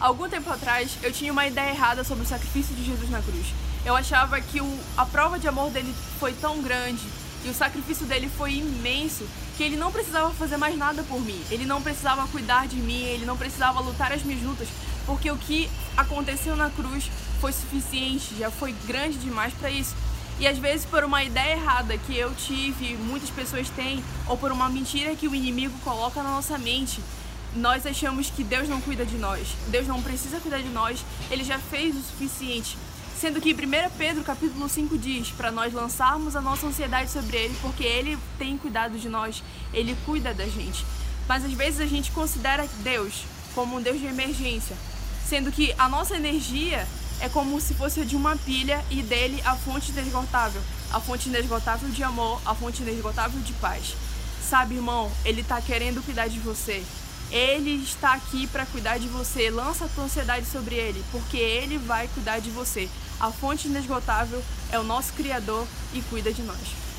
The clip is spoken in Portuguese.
Algum tempo atrás, eu tinha uma ideia errada sobre o sacrifício de Jesus na cruz. Eu achava que o, a prova de amor dele foi tão grande e o sacrifício dele foi imenso que ele não precisava fazer mais nada por mim. Ele não precisava cuidar de mim, ele não precisava lutar as minhas lutas, porque o que aconteceu na cruz foi suficiente, já foi grande demais para isso. E às vezes por uma ideia errada que eu tive, muitas pessoas têm, ou por uma mentira que o inimigo coloca na nossa mente, nós achamos que Deus não cuida de nós. Deus não precisa cuidar de nós, ele já fez o suficiente. Sendo que 1 Pedro capítulo 5 diz para nós lançarmos a nossa ansiedade sobre ele, porque ele tem cuidado de nós, ele cuida da gente. Mas às vezes a gente considera Deus como um Deus de emergência, sendo que a nossa energia é como se fosse de uma pilha e dele a fonte inesgotável, a fonte inesgotável de amor, a fonte inesgotável de paz. Sabe, irmão, ele está querendo cuidar de você. Ele está aqui para cuidar de você. Lança a tua ansiedade sobre ele, porque ele vai cuidar de você. A fonte inesgotável é o nosso Criador e cuida de nós.